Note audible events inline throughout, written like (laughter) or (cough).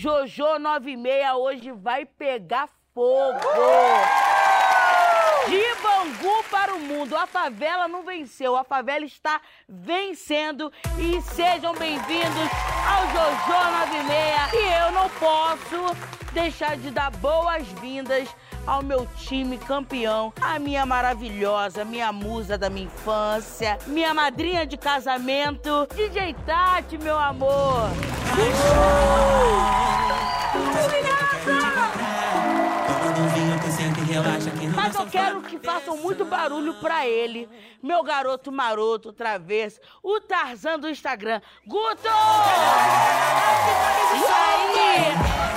Jojo 96 hoje vai pegar fogo! De Bangu para o mundo, a favela não venceu, a favela está vencendo e sejam bem-vindos ao Jojo 96. E eu não posso deixar de dar boas-vindas ao meu time campeão, a minha maravilhosa, minha musa da minha infância, minha madrinha de casamento, DJ Tati, meu amor. Mas eu quero que façam muito barulho pra ele, meu garoto maroto, travesso, o Tarzan do Instagram. Guto!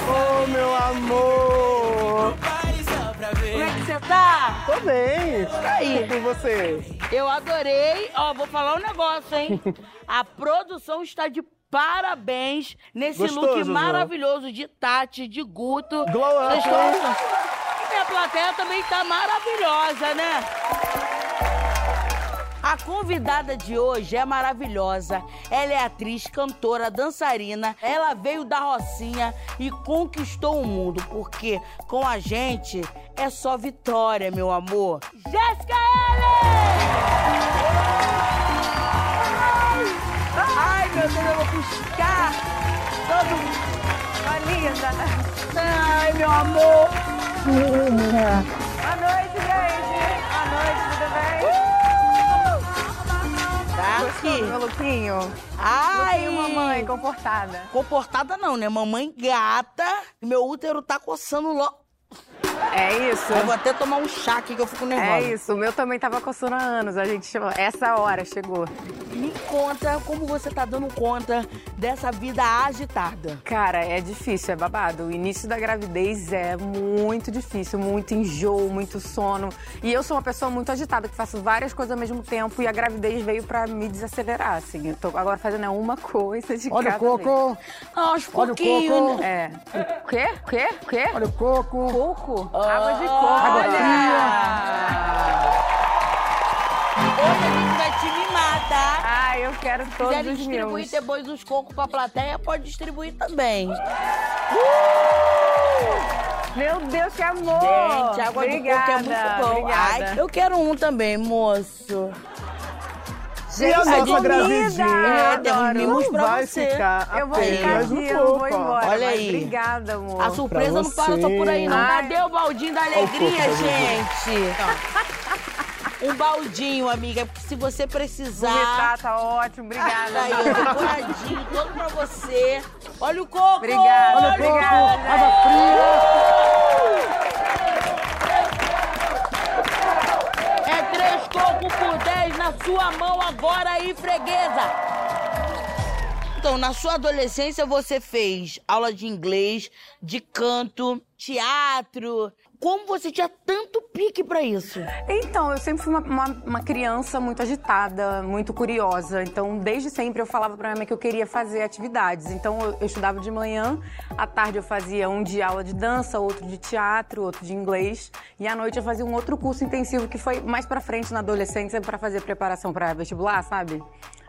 Ô, meu amor! Você tá? Tô bem. aí. E com você? Eu adorei. Ó, vou falar um negócio, hein? A produção está de parabéns nesse Gostou, look maravilhoso de Tati, de Guto. Glow up, Vocês estão? E minha plateia também tá maravilhosa, né? Convidada de hoje é maravilhosa. Ela é atriz, cantora, dançarina. Ela veio da Rocinha e conquistou o mundo, porque com a gente é só vitória, meu amor. Jéssica Ellen! Ai, meu Deus, eu vou buscar todo mundo. Ó, linda. Ai, meu amor. Do meu aqui. lookinho? Ai, Lookinho mamãe, comportada. Comportada não, né? Mamãe gata. Meu útero tá coçando logo. É isso. Eu vou até tomar um chá aqui que eu fico nervosa. É isso. O meu também tava coçando há anos. A gente chamou. Essa hora chegou. Me conta como você tá dando conta dessa vida agitada. Cara, é difícil, é babado. O início da gravidez é muito difícil, muito enjoo, muito sono. E eu sou uma pessoa muito agitada, que faço várias coisas ao mesmo tempo e a gravidez veio pra me desacelerar, assim. Eu tô agora fazendo é uma coisa de Olha o cada vez. coco! Aos Olha o coco. né? É. O quê? O quê? O quê? Olha o coco! Coco? Água de coco. Água Hoje eu quero Se todos quiser os distribuir meus. depois os cocos pra plateia, pode distribuir também. Meu Deus, que amor! Gente, água obrigada, do coco é muito bom. Obrigada. Ai, eu quero um também, moço. E a Gente, nossa gravidinha? É, tem uns Adoro. mimos Não pra vai você. ficar Eu vou ficar aqui, eu vou embora. Olha aí. Obrigada, amor. A surpresa não para só por aí, não. você. Cadê o baldinho da alegria, Olha o coco da gente? Um baldinho, amiga, porque se você precisar. Vomitar, tá ótimo. Obrigada. Tá aí, ó, decoradinho, todo pra você. Olha o coco! Obrigada, Olha o obrigada. coco! Água fria! É três cocos por 10 na sua mão agora aí, freguesa! Então, na sua adolescência você fez aula de inglês, de canto, teatro. Como você tinha tanto pique pra isso? Então, eu sempre fui uma, uma- uma criança muito agitada, muito curiosa. Então, desde sempre eu falava pra minha mãe que eu queria fazer atividades. Então, eu, eu estudava de manhã, à tarde eu fazia um de aula de dança, outro de teatro, outro de inglês. E à noite eu fazia um outro curso intensivo que foi mais pra frente na adolescência pra fazer preparação pra vestibular, sabe?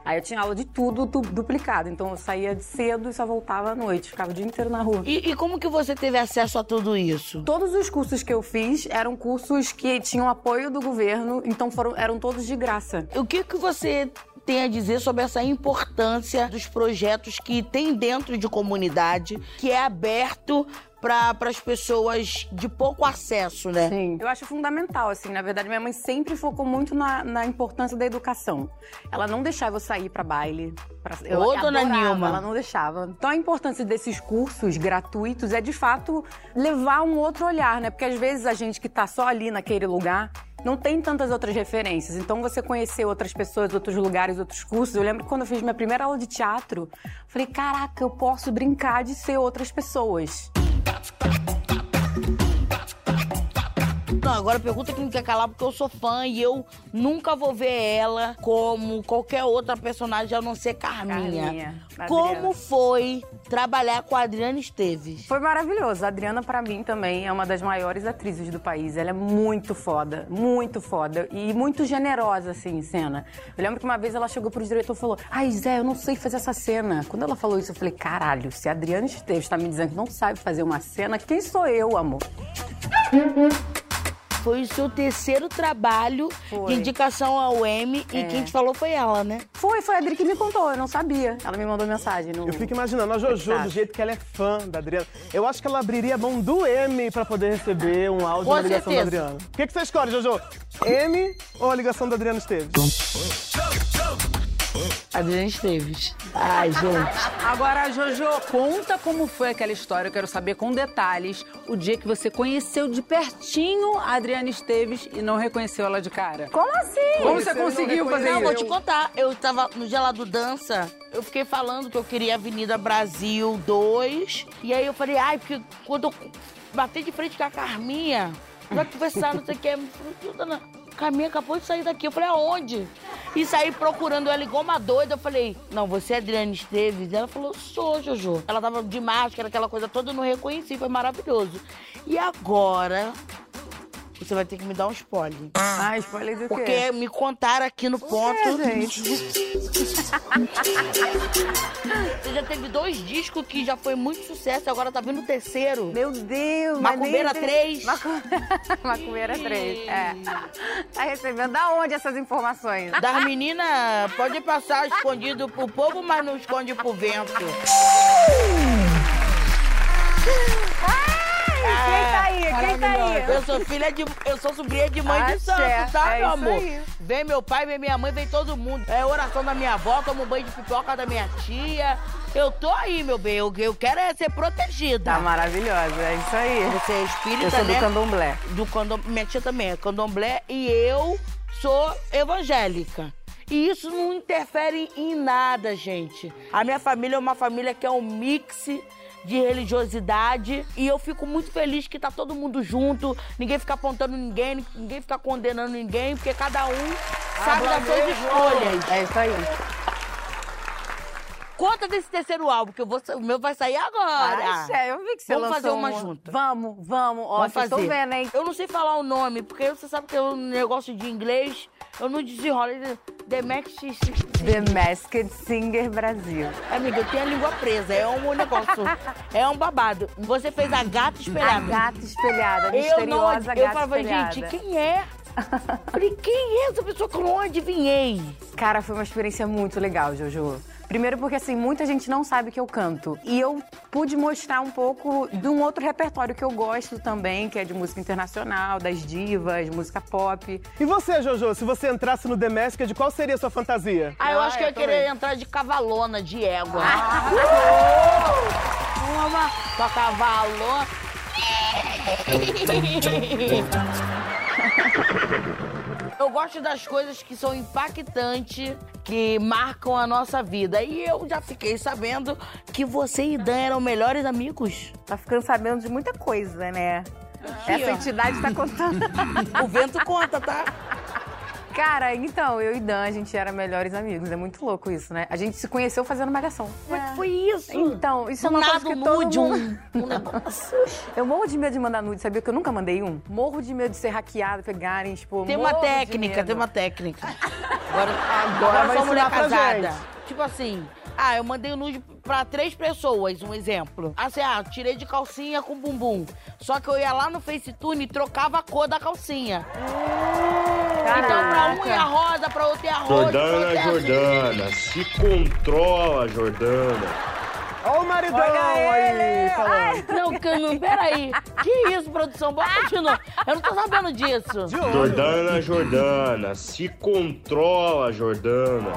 Aí eu tinha aula de tudo du- duplicado. Então, eu saía de cedo e só voltava à noite. Ficava o dia inteiro na rua. E, e como que você teve acesso a tudo isso? Todos os cursos que eu fiz eram cursos que tinham apoio do governo, então foram, eram todos de graça. O que, que você tem a dizer sobre essa importância dos projetos que tem dentro de comunidade, que é aberto para as pessoas de pouco acesso, né? Sim. Eu acho fundamental, assim. Na verdade, minha mãe sempre focou muito na, na importância da educação. Ela não deixava eu sair pra baile. Pra, eu Ô, dona adorava, Nilma. Ela não deixava. Então, a importância desses cursos gratuitos é, de fato, levar um outro olhar, né? Porque, às vezes, a gente que tá só ali naquele lugar não tem tantas outras referências. Então, você conhecer outras pessoas, outros lugares, outros cursos. Eu lembro que quando eu fiz minha primeira aula de teatro, falei, caraca, eu posso brincar de ser outras pessoas. stop. Não, agora pergunta que não quer calar porque eu sou fã e eu nunca vou ver ela como qualquer outra personagem a não ser Carminha. Carminha, Como foi trabalhar com a Adriana Esteves? Foi maravilhoso. A Adriana, pra mim, também é uma das maiores atrizes do país. Ela é muito foda, muito foda. E muito generosa, assim, em cena. Eu lembro que uma vez ela chegou pro diretor e falou: Ai, Zé, eu não sei fazer essa cena. Quando ela falou isso, eu falei: Caralho, se a Adriana Esteves tá me dizendo que não sabe fazer uma cena, quem sou eu, amor? Foi o seu terceiro trabalho Foi. de indicação ao M e É. quem te falou foi ela, né? Foi, foi a Adri que me contou, eu não sabia. Ela me mandou mensagem no. Eu fico imaginando a Jojo, do jeito que ela é fã da Adriana. Eu acho que ela abriria a mão do M pra poder receber um áudio Com na ligação certeza. da Adriana. O que, que você escolhe, Jojo? M ou a ligação da Adriana Esteves? Adriana Esteves. Ai, gente. Agora, Jojo, conta como foi aquela história. Eu quero saber com detalhes o dia que você conheceu de pertinho a Adriana Esteves e não reconheceu ela de cara. Como assim? Como você Você não conseguiu fazer Não, isso? vou te contar. Eu tava no Gelado Dança, eu fiquei falando que eu queria Avenida Brasil 2. E aí eu falei, ai, porque quando eu bater de frente com a Carminha, vai conversar, não sei o que. (laughs) Dona Carminha acabou de sair daqui. Eu falei, aonde? E saí procurando ela igual uma doida. Eu falei, não, você é Adriana Esteves? Ela falou, sou, Jojo. Ela tava de máscara, aquela coisa toda, eu não reconheci, foi maravilhoso. E agora, você vai ter que me dar um spoiler. Ah, spoiler do quê? Porque me contaram aqui no ponto. É, gente. (laughs) Você já teve dois discos que já foi muito sucesso, agora tá vindo o terceiro. Meu Deus, Macumbeira nem- 3. Macu... (laughs) Macumbeira 3, é. Tá recebendo da onde essas informações? Das meninas, pode passar escondido pro povo, mas não esconde pro vento. (laughs) Eu sou filha de. Eu sou sobrinha de mãe de Axé, santo, tá, é meu isso amor? aí. Vem meu pai, vem minha mãe, vem todo mundo. É oração da minha avó, tomo banho de pipoca da minha tia. Eu tô aí, meu bem. Eu, eu quero é ser protegida. Tá maravilhosa, é isso aí. Você é espírita, Eu sou né? do candomblé. do candom... Minha tia também é candomblé e eu sou evangélica. E isso não interfere em nada, gente. A minha família é uma família que é um mix de religiosidade e eu fico muito feliz que tá todo mundo junto, ninguém fica apontando ninguém, ninguém fica condenando ninguém, porque cada um sabe das suas escolhas. É isso aí. Conta desse terceiro álbum, que eu vou, o meu vai sair agora. Axé, eu vi que você Vamos fazer uma um- junta. Vamos, vamos. Ó, Vamos fazer. vendo, hein? Eu não sei falar o nome, porque você sabe que o negócio de inglês, eu não desenrolo. The Max The Masked Singer Brasil. Amiga, eu tenho a língua presa, é um negócio, (laughs) é um babado. Você fez a gata A espelhada. gata espelhada, a eu não, misteriosa eu gata falava, gente, quem é? Falei, quem é essa pessoa que eu não adivinhei? Cara, foi uma experiência muito legal, Jojo. Primeiro porque, assim, muita gente não sabe que eu canto. E eu pude mostrar um pouco de um outro repertório que eu gosto também, que é de música internacional, das divas, música pop. E você, Jojo, se você entrasse no The Masked, qual seria a sua fantasia? Ah, eu Ah, acho que eu eu ia querer entrar de cavalona, de égua. Ah. Uma, uma cavalona. (laughs) (laughs) Eu gosto das coisas que são impactantes, que marcam a nossa vida. E eu já fiquei sabendo que você e Dan eram melhores amigos. Tá ficando sabendo de muita coisa, né? Essa entidade tá contando. (laughs) O vento conta, tá? Cara, então, eu e Dan, a gente era melhores amigos. É muito louco isso, né? A gente se conheceu fazendo malhação. Como é que foi isso? Então, isso é Do uma nada coisa que um todo nude, mundo... um, um negócio. (laughs) Eu morro de medo de mandar nude, sabia que eu nunca mandei um? Morro de medo de ser hackeado, pegarem, tipo, Tem uma técnica, tem uma técnica. Agora, Agora agora sou mulher casada. Tipo assim, ah, eu mandei o nude pra três pessoas, um exemplo. Assim, ah, tirei de calcinha com bumbum. Só que eu ia lá no FaceTune e trocava a cor da calcinha. Então pra um ia rosa, pra outro ia rosa. Jordana, azul. Jordana, se controla, Jordana. Olha o maridão Olha aí ele. falando. Não, não, peraí. Que isso, produção? Bota de novo. Eu não tô sabendo disso. Jordana, Jordana, se controla, Jordana.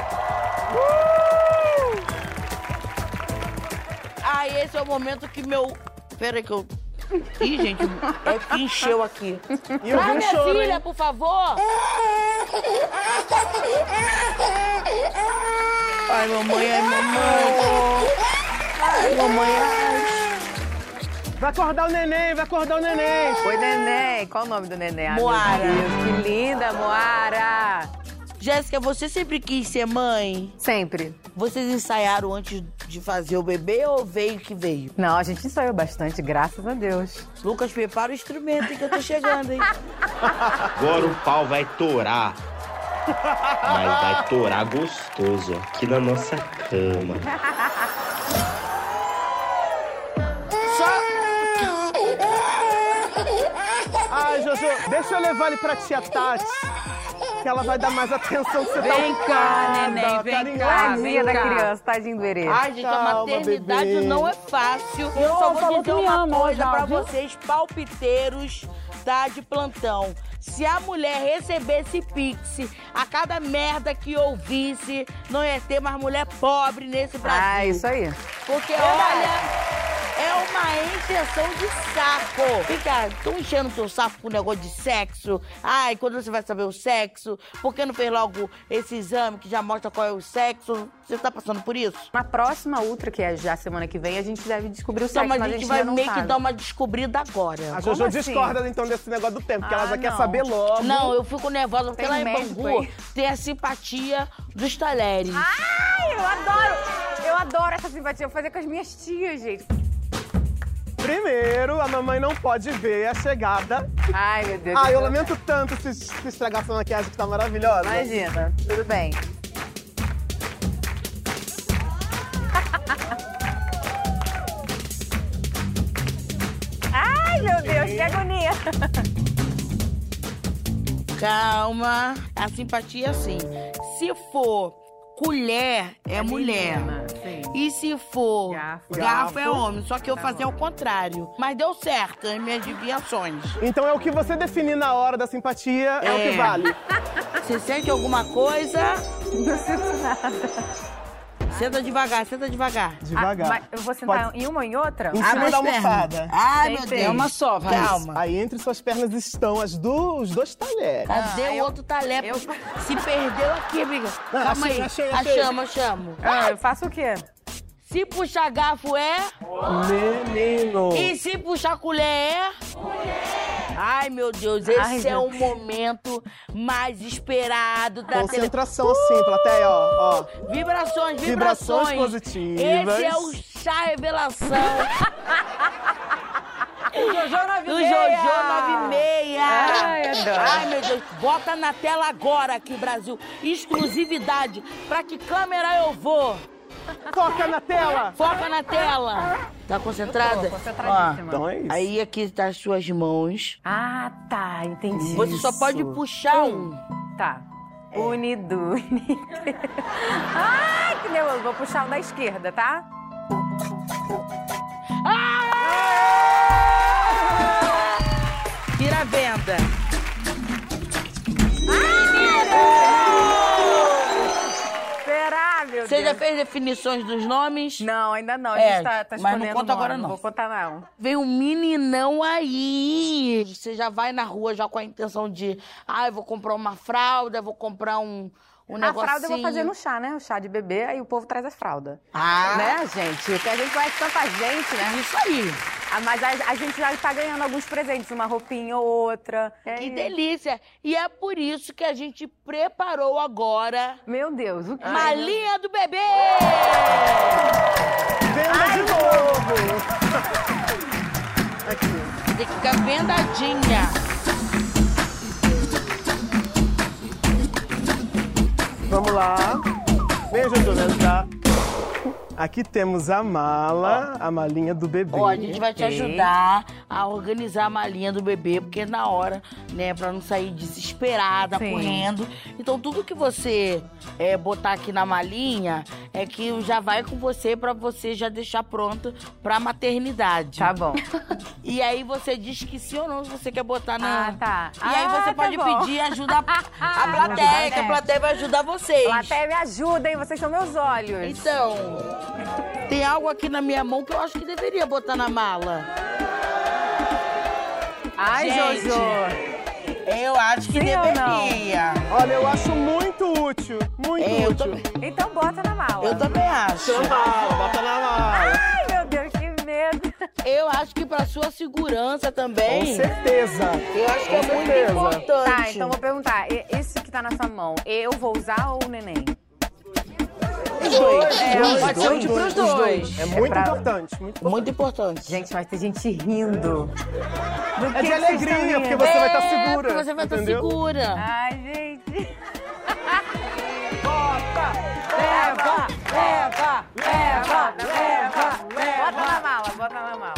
Ah, esse é o momento que meu... Peraí que eu... Ih, gente, é que encheu aqui. E eu vi um minha choro, filha, hein? por favor. Ai, mamãe, ai, mamãe. Ai, mamãe, ai. Vai acordar o neném, vai acordar o neném. Oi, neném. Qual o nome do neném? Meu Moara. Deus, que linda, Moara. Jéssica, você sempre quis ser mãe? Sempre. Vocês ensaiaram antes de fazer o bebê ou veio que veio? Não, a gente ensaiou bastante, graças a Deus. Lucas, prepara o instrumento que eu tô chegando, hein? (laughs) Agora o pau vai torar. Mas vai torar gostoso aqui na nossa cama. Só... Ai, Jojo, deixa eu levar ele pra tia Tati. Que ela vai dar mais atenção que você tá Vem cá, ocupada, neném, vem carinhosa. cá, Tadinha da cá. criança, tadinho do herê. Ai, gente, a Calma, maternidade bebê. não é fácil. Eu só vou dizer uma ama, coisa viu? vocês, palpiteiros, tá? De plantão. Se a mulher recebesse pix a cada merda que ouvisse, não ia ter mais mulher pobre nesse Brasil. Ah, isso aí. Porque, olha, é uma encheção de saco. Fica, tão enchendo teu saco com negócio de sexo. Ai, quando você vai saber o sexo? Por que não fez logo esse exame que já mostra qual é o sexo? Você tá passando por isso? Na próxima Ultra, que é já semana que vem, a gente deve descobrir o Então, sexo, mas mas a gente vai meio que sabe. dar uma descobrida agora. A Jojo assim? discorda então desse negócio do tempo, porque ela Ah, já quer não. saber logo. Não, eu fico nervosa porque Tem lá em Bangu aí. tem a simpatia dos talheres. Ai, eu adoro! Eu adoro essa simpatia. Eu vou fazer com as minhas tias, gente. Primeiro, a mamãe não pode ver a chegada. Ai, meu Deus. Ah, eu lamento tanto se, se estragar essa maquiagem que tá maravilhosa. Imagina, tudo bem. (laughs) Ai, meu Deus, que agonia. Calma. A simpatia é assim. Se for colher, é, mulher. menina, sim. E se for Garfo. garfo, é homem. Só que eu fazia ao contrário. Mas deu certo as minhas adivinhações. Então é o que você definir na hora da simpatia, é, o É. que vale. Você sente alguma coisa? Não sinto nada. Senta devagar, senta devagar. Devagar. Ah, eu vou sentar Pode- em uma ou em outra? Em cima da almofada. Ai, Tem meu. Deus. É uma só, vai. Calma. Aí entre suas pernas estão as do, os dois talheres. Cadê Ah, o eu- outro talher? eu- Se perdeu aqui, amiga. Não, Calma achei, aí. achei, achei. Achamos, achamos. Ah, eu faço o quê? Se puxar garfo é... Menino. E se puxar colher é... Ai, meu Deus, esse Ai, é meu o momento mais esperado da. Concentração assim, plateia, ó. ó. Vibrações, vibrações. Vibrações positivas. Esse é o chá revelação (laughs) Jojo na do Jojo 96. Ai, adoro. Ai, meu Deus. Bota na tela agora aqui, Brasil. Exclusividade. Pra que câmera eu vou? Foca na tela. Foca na tela. Tá concentrada? Tô concentradíssima. Então é isso. Aí aqui tá as suas mãos. Ah, tá, entendi. Você só pode puxar um. Tá. Unido, unido. (laughs) Ai, que nervoso. Vou puxar o da esquerda, tá? Tira definições dos nomes? Não, ainda não. A É, gente tá, tá mas não escolhendo conta agora, não. Vou contar, não. Vem um meninão aí. Você já vai na rua já com a intenção de, ah, eu vou comprar uma fralda, vou comprar um, um A negocinho. fralda eu vou fazer no chá, né? O chá de bebê, aí o povo traz a fralda. Ah, Né, gente? Porque a gente conhece tanta gente, né? Isso aí. Ah, mas a, a gente já tá ganhando alguns presentes, uma roupinha ou outra. É Que isso. delícia. E é por isso que a gente preparou agora Meu Deus, o quê? Malinha do Bebê! Venda de novo. Aqui. Tem que ficar vendadinha. Vamos lá. Vem, Jojo, me ajudar. Aqui temos a mala, a malinha do bebê. Ó, a gente vai te ajudar a organizar a malinha do bebê, porque na hora, né, pra não sair desesperada, Sim. correndo. Então tudo que você é, botar aqui na malinha é que já vai com você pra você já deixar pronto pra maternidade. Tá bom. E aí você diz que sim ou não se você quer botar na. Ah, tá. E aí Ah, você tá pode bom. pedir ajuda a, (laughs) a plateia, que a plateia vai ajudar vocês. Plateia me ajuda, hein? Vocês são meus olhos. Então, tem algo aqui na minha mão que eu acho que deveria botar na mala. Ai, Gente. Jojo. Eu acho que Sim deveria. Olha, eu acho muito útil. Muito Eu útil. também, Então bota na mala. eu também acho. Na mala, bota na mala. Ai, meu Deus, que medo. Eu acho que pra sua segurança também. Com certeza. Eu acho que é Com muito certeza. importante. Tá, então vou perguntar. Esse que tá na sua mão, eu vou usar ou o neném? Os dois. É, Dois, pode ser dois, útil pros. É muito pra- importante. Muito Muito importante. Gente, vai ter gente rindo. Do É que de que alegria, porque você vai estar É, segura. porque você vai estar entendeu? segura. Ai, gente. Leva, leva, leva, leva, Bota na leva. mala, bota na mala.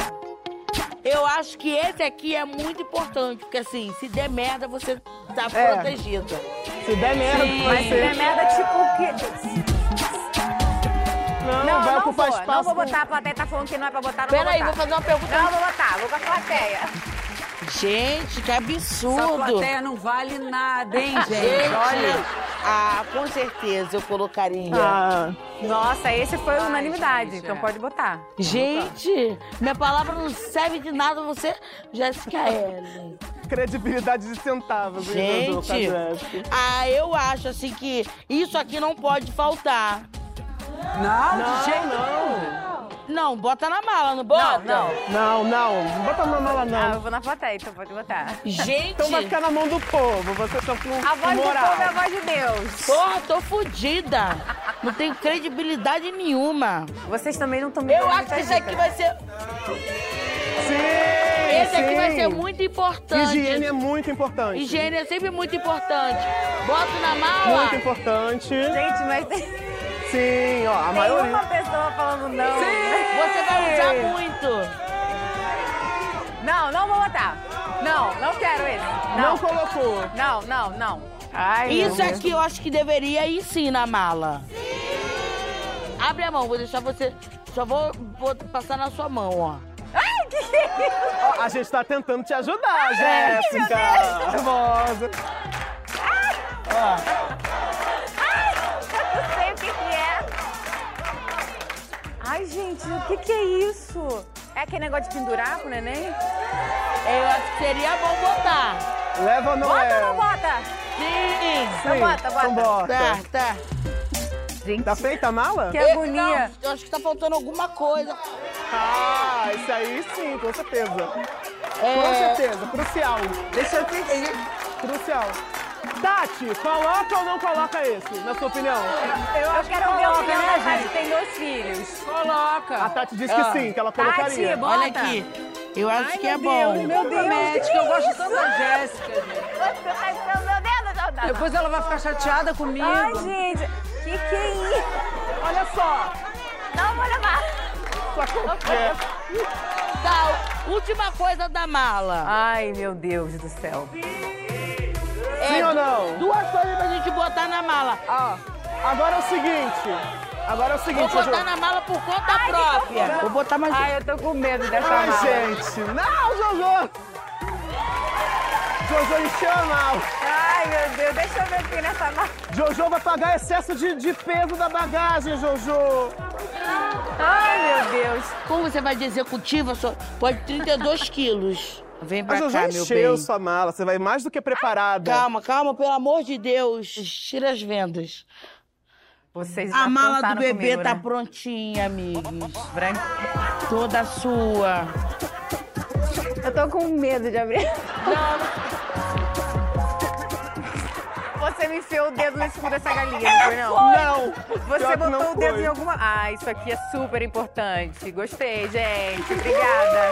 Eu acho que esse aqui é muito importante, porque assim, se der merda, você tá É. protegida. Se der merda, Sim. vai Mas se ser. der merda, tipo o quê? Não, Não, vai não ocupar vou. espaço. Não vou botar. A plateia tá falando que não é pra botar, não Peraí, vou vou fazer uma pergunta. Não, vou botar. Vou com a plateia. Gente, que Essa absurdo. plateia não vale nada, hein, (laughs) gente? Gente, Olha. ah, com certeza eu colocaria. Ah, Nossa, esse foi Ai, unanimidade. gente, então é. pode botar. Gente, minha palavra não serve de nada você, Jéssica Ellen. credibilidade de centavos, hein, Gente, Jéssica. ah, eu acho assim que isso aqui não pode faltar. Não, de Não, jeito não. Não, bota na mala, não bota? Não, Não, não. não. Não bota na mala, Ah, não. eu vou na plateia, então pode botar. Gente, Então vai ficar na mão do povo. Você só com A voz do moral. povo é a voz de Deus. porra, tô fodida. Não tenho credibilidade nenhuma. Vocês também não estão me Eu acho que esse aqui vai ser. Sim, Esse aqui vai ser muito importante. Higiene é muito importante. Higiene é sempre muito importante. Bota na mala. Muito importante. Gente, mas (laughs) Sim, ó, a uma maioria. pessoa falando não. Você vai usar muito. Não, não vou botar. Não, não quero esse. Não Não, colocou. não, não, não. Ai, Isso aqui eu acho que deveria ir sim na mala. Abre a mão, vou deixar você. Só vou, vou passar na sua mão, ó. Ai, que que é isso? A gente tá tentando te ajudar, Jéssica. Nervosa. Eu Ai, gente, o que que é isso? É aquele negócio de pendurar pro neném? Eu acho que seria bom botar. Leva ou não Bota ou não bota? Sim. Sim, bota, bota. Então bota. Tá, tá. Gente, Tá feita a mala? que Eu- agonia. não, eu acho que tá faltando alguma coisa. Ah, isso aí sim, com certeza. Com É, certeza, crucial. deixa eu ver. Crucial. Tati, coloca ou não coloca esse, na sua opinião? Eu, quero ver a coloca, opinião né, da Tati, que tem dois filhos. A Coloca. Tati disse que sim, que ela colocaria. bota. Olha aqui. Eu acho que é meu bom. Deus, meu Deus. Promete que eu gosto tanto da (laughs) Jéssica, gente. Você tá dá. Depois ela vai ficar chateada comigo. Ai, gente, que que é isso? Olha só, Não vou levar. só qualquer. Tá, última coisa da mala. Ai, meu Deus do céu. Sim ou não? Duas coisas pra gente botar na mala. Ah, agora é o seguinte. Agora é o Vou seguinte, botar Jojo. na mala por conta própria. Vou botar mais. Ai, eu tô com medo dessa Ai, mala. gente. Não, Jojo. Jojo encheu a mala. Ai, meu Deus, deixa eu ver aqui nessa mala. Jojo vai pagar excesso de, de peso da bagagem, Jojo. Ai, meu Deus. Como você vai de executiva, só pode 32 quilos. Vem pra Jojo cá, meu encheu bem. sua mala. Você vai mais do que preparada. Calma, calma, pelo amor de Deus. Tira as vendas. Vocês já A mala do bebê comigo, tá né? prontinha, amigos. Branco. Toda sua. Eu tô com medo de abrir. Você me enfiou o dedo nesse cu dessa galinha, não foi não? Não. Você Pior botou não o dedo foi. em alguma... Ah, isso aqui é super importante. Gostei, gente. Obrigada.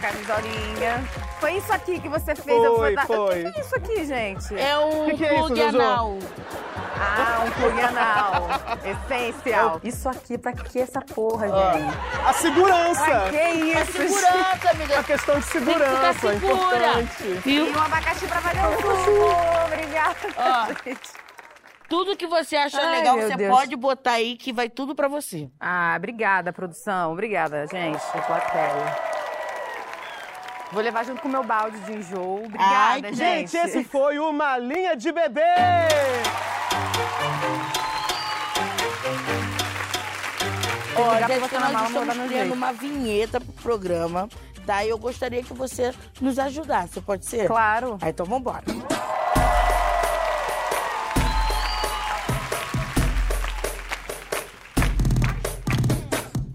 Camisolinha. Foi isso aqui que você fez. eu Foi, botar- foi. O que é isso aqui, gente? É um Que que é isso, plug Jojo? anal. Ah, um plug anal. Essencial. Isso aqui, pra que essa porra, gente? A segurança. Pra que A isso, segurança, amiga. A questão de Tem que ficar segurança é segura. importante. Viu? E um abacaxi pra fazer um suco. Obrigada, Ó. gente. Tudo que você achar Ai, legal, meu você Deus. pode botar aí que vai tudo pra você. Ah, obrigada, produção. Obrigada, gente. Plateia. Vou levar junto com o meu balde de enjoo. Obrigada, Ai, gente. Gente, esse foi uma linha de bebê! Jéssica, você nós mala, estamos criando uma vinheta pro programa, tá? E eu gostaria que você nos ajudasse, pode ser? Claro. Ah, então vambora.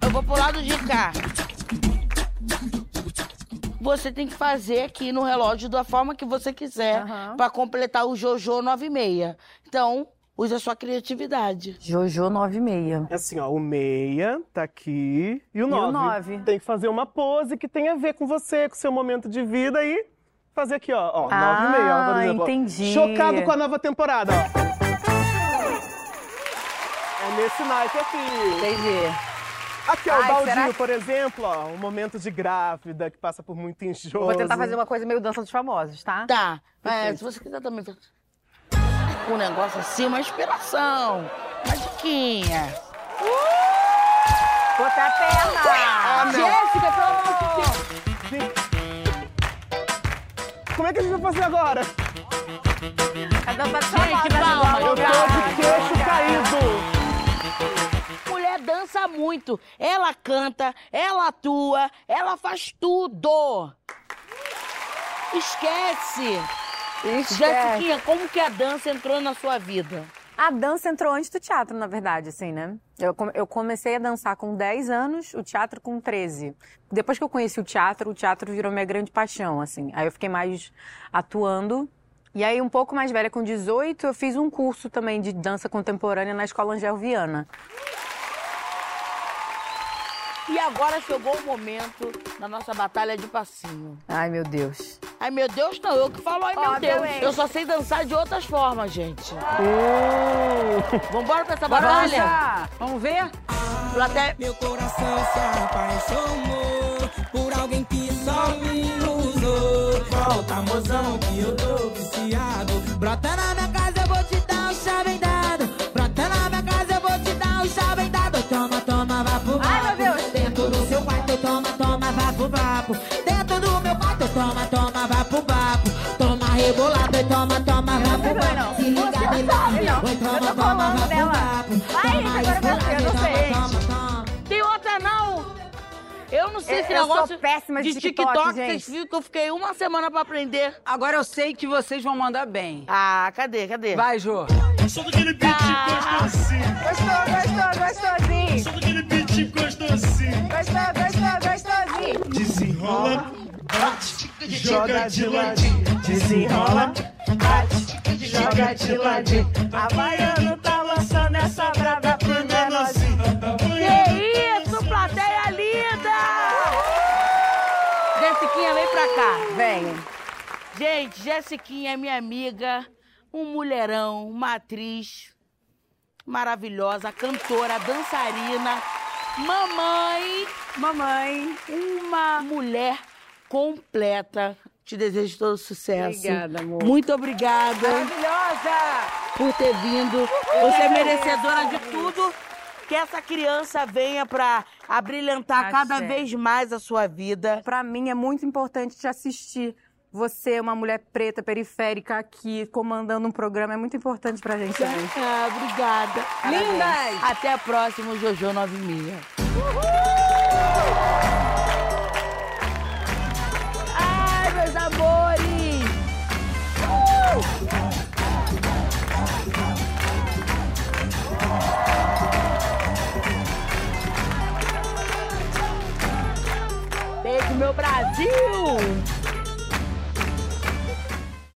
Eu vou pro lado de cá. Você tem que fazer aqui no relógio da forma que você quiser Aham. pra completar o Jojo 96. Então, use a sua criatividade. Jojo 96. É assim, ó, o meia tá aqui e o o nove. nove? Tem que fazer uma pose que tem a ver com você, com o seu momento de vida e fazer aqui, ó, ó, Ah, e meia, ó, por exemplo. ó. entendi. Chocado com a nova temporada, ó. É nesse naipe aqui. Entendi. Aqui, ó, o Ai, baldinho, será que- por exemplo, ó, um momento de grávida que passa por muito enjoo. Vou tentar fazer uma coisa meio dança dos famosos, tá? Tá. É, se você quiser também fazer um negócio assim, uma inspiração, uma diquinha. Botar a perna. Ah. Jéssica, pelo amor de Deus. Como é que a gente vai fazer agora? A dança dos Gente, palma, Eu tô de queixo caído. Muito. Ela canta, ela atua, ela faz tudo. Esquece. Esquece. Jéssiquinha, como que a dança entrou na sua vida? A dança entrou antes do teatro, na verdade, assim, né? Eu, eu comecei a dançar com 10 anos, o teatro com 13. Depois que eu conheci o teatro, o teatro virou minha grande paixão, assim. Aí eu fiquei mais atuando. E aí, um pouco mais velha, com 18, eu fiz um curso também de dança contemporânea na Escola Angel Viana. E agora chegou o momento da nossa batalha de passinho. Ai, meu Deus. Ai, meu Deus, não, eu que falo, ai, meu Deus. Obviamente. Eu só sei dançar de outras formas, gente. Vambora pra essa batalha? Batalha! Vamos ver? Plateia. Meu coração se apaixonou por alguém que só me usou. Volta, mozão, que eu tô viciado. Brota na minha casa, eu vou te dar um chave E toma, toma, vá pro vapo. Se liga, me dá. Oi, toma, toma, vapo. Ai, Toma eu eu sei. toma, toma, toma. Tem outra não? Eu não sei Eu- esse eu sou negócio péssima de TikTok, TikTok. gente. Vocês viram que eu fiquei uma semana pra aprender. Agora eu sei que vocês vão mandar bem. Ah, cadê, cadê? Vai, Jô. Só daquele beat gostosinho. Gostou, gostou, gostosinho. Só daquele beat gostosinho. Gostou, gostou, gostosinho. Desenrola, bate, joga de ladinho. Desenrola, bate, joga de ladinho. Havaiano tá lançando essa brava pro menorzinho. Que isso, plateia linda! Jessiquinha, vem pra cá. Vem. Gente, Jessiquinha é minha amiga, um mulherão, uma atriz maravilhosa, cantora, dançarina, mamãe, Mamãe. uma mulher completa. Te desejo todo sucesso. Obrigada, amor. Muito obrigada Maravilhosa! por ter vindo. Você é merecedora de tudo. Que essa criança venha pra abrilhantar Axé. cada vez mais a sua vida. Pra mim é muito importante te assistir. Você, uma mulher preta, periférica, aqui, comandando um programa, é muito importante pra gente também. Ah, obrigada. Lindas! Até a próxima, Jojo 96. Ai, meu Brasil!